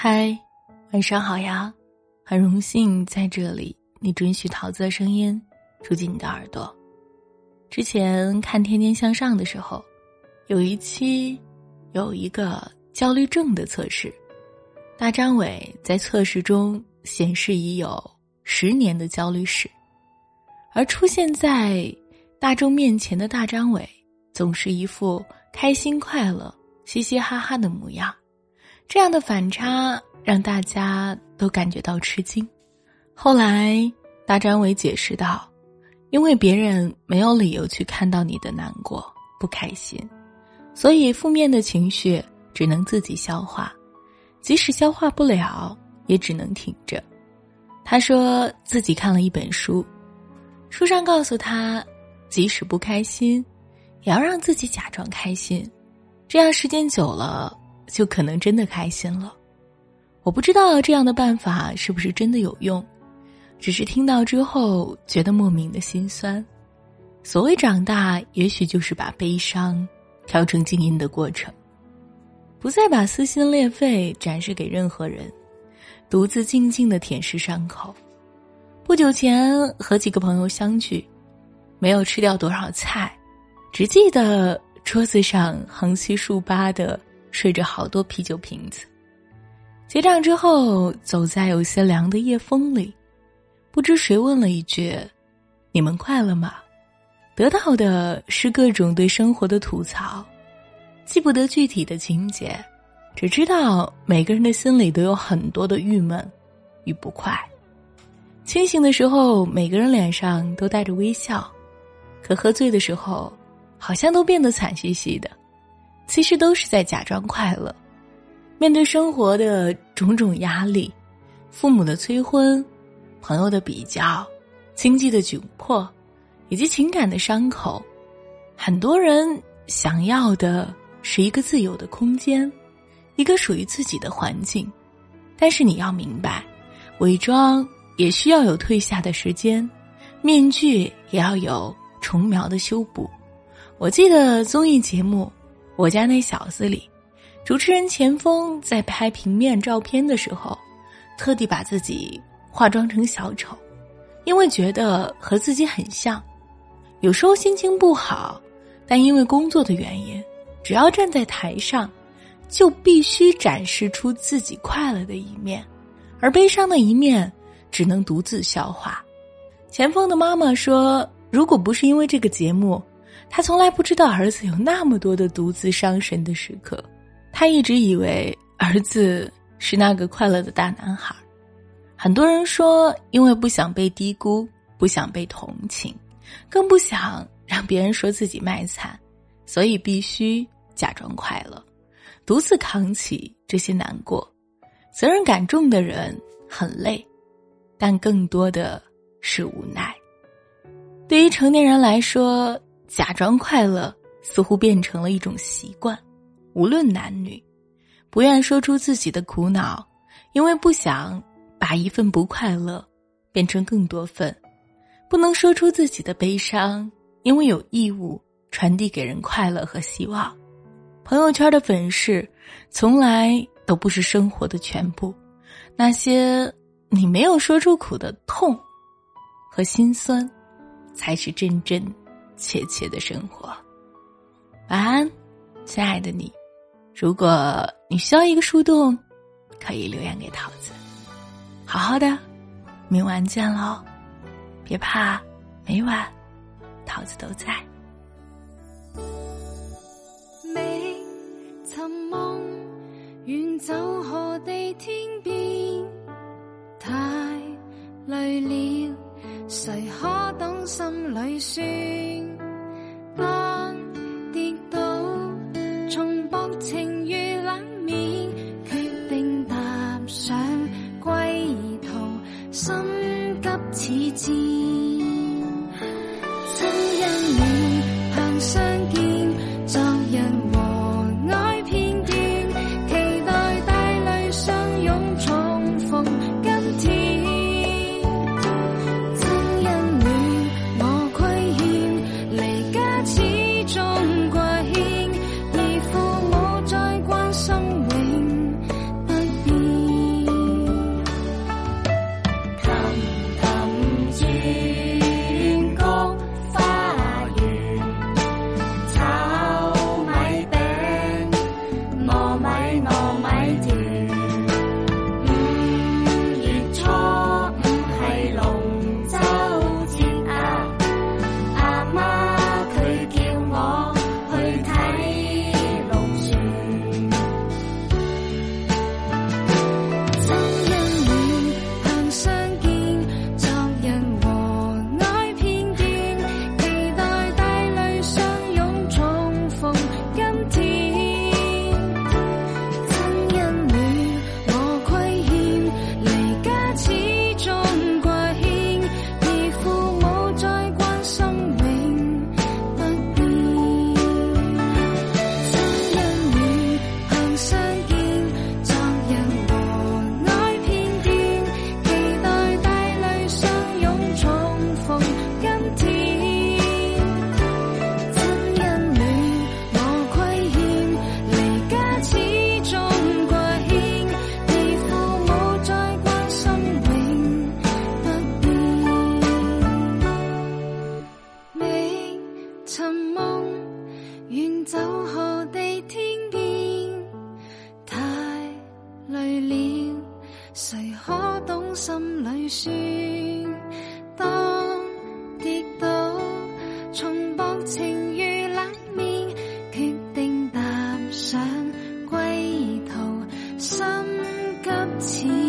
嗨，晚上好呀！很荣幸在这里，你准许桃子的声音住进你的耳朵。之前看《天天向上》的时候，有一期有一个焦虑症的测试，大张伟在测试中显示已有十年的焦虑史，而出现在大众面前的大张伟总是一副开心快乐、嘻嘻哈哈的模样。这样的反差让大家都感觉到吃惊。后来，大张伟解释道：“因为别人没有理由去看到你的难过、不开心，所以负面的情绪只能自己消化，即使消化不了，也只能挺着。”他说自己看了一本书，书上告诉他，即使不开心，也要让自己假装开心，这样时间久了。就可能真的开心了，我不知道这样的办法是不是真的有用，只是听到之后觉得莫名的心酸。所谓长大，也许就是把悲伤调成静音的过程，不再把撕心裂肺展示给任何人，独自静静的舔舐伤口。不久前和几个朋友相聚，没有吃掉多少菜，只记得桌子上横七竖八的。睡着好多啤酒瓶子。结账之后，走在有些凉的夜风里，不知谁问了一句：“你们快乐吗？”得到的是各种对生活的吐槽，记不得具体的情节，只知道每个人的心里都有很多的郁闷与不快。清醒的时候，每个人脸上都带着微笑，可喝醉的时候，好像都变得惨兮兮的。其实都是在假装快乐，面对生活的种种压力，父母的催婚，朋友的比较，经济的窘迫，以及情感的伤口，很多人想要的是一个自由的空间，一个属于自己的环境。但是你要明白，伪装也需要有退下的时间，面具也要有虫苗的修补。我记得综艺节目。我家那小子里，主持人钱枫在拍平面照片的时候，特地把自己化妆成小丑，因为觉得和自己很像。有时候心情不好，但因为工作的原因，只要站在台上，就必须展示出自己快乐的一面，而悲伤的一面只能独自消化。钱枫的妈妈说：“如果不是因为这个节目。”他从来不知道儿子有那么多的独自伤神的时刻，他一直以为儿子是那个快乐的大男孩。很多人说，因为不想被低估，不想被同情，更不想让别人说自己卖惨，所以必须假装快乐，独自扛起这些难过。责任感重的人很累，但更多的是无奈。对于成年人来说。假装快乐似乎变成了一种习惯，无论男女，不愿说出自己的苦恼，因为不想把一份不快乐变成更多份；不能说出自己的悲伤，因为有义务传递给人快乐和希望。朋友圈的粉饰，从来都不是生活的全部，那些你没有说出口的痛和心酸，才是真正。切切的生活，晚安，亲爱的你。如果你需要一个树洞，可以留言给桃子。好好的，明晚见喽，别怕，每晚桃子都在。未曾梦，远走何地天边，太累了，谁可懂心里酸？奇迹。writing. 懂心里酸。当跌倒，重薄情如冷面，决定踏上归途，心急似。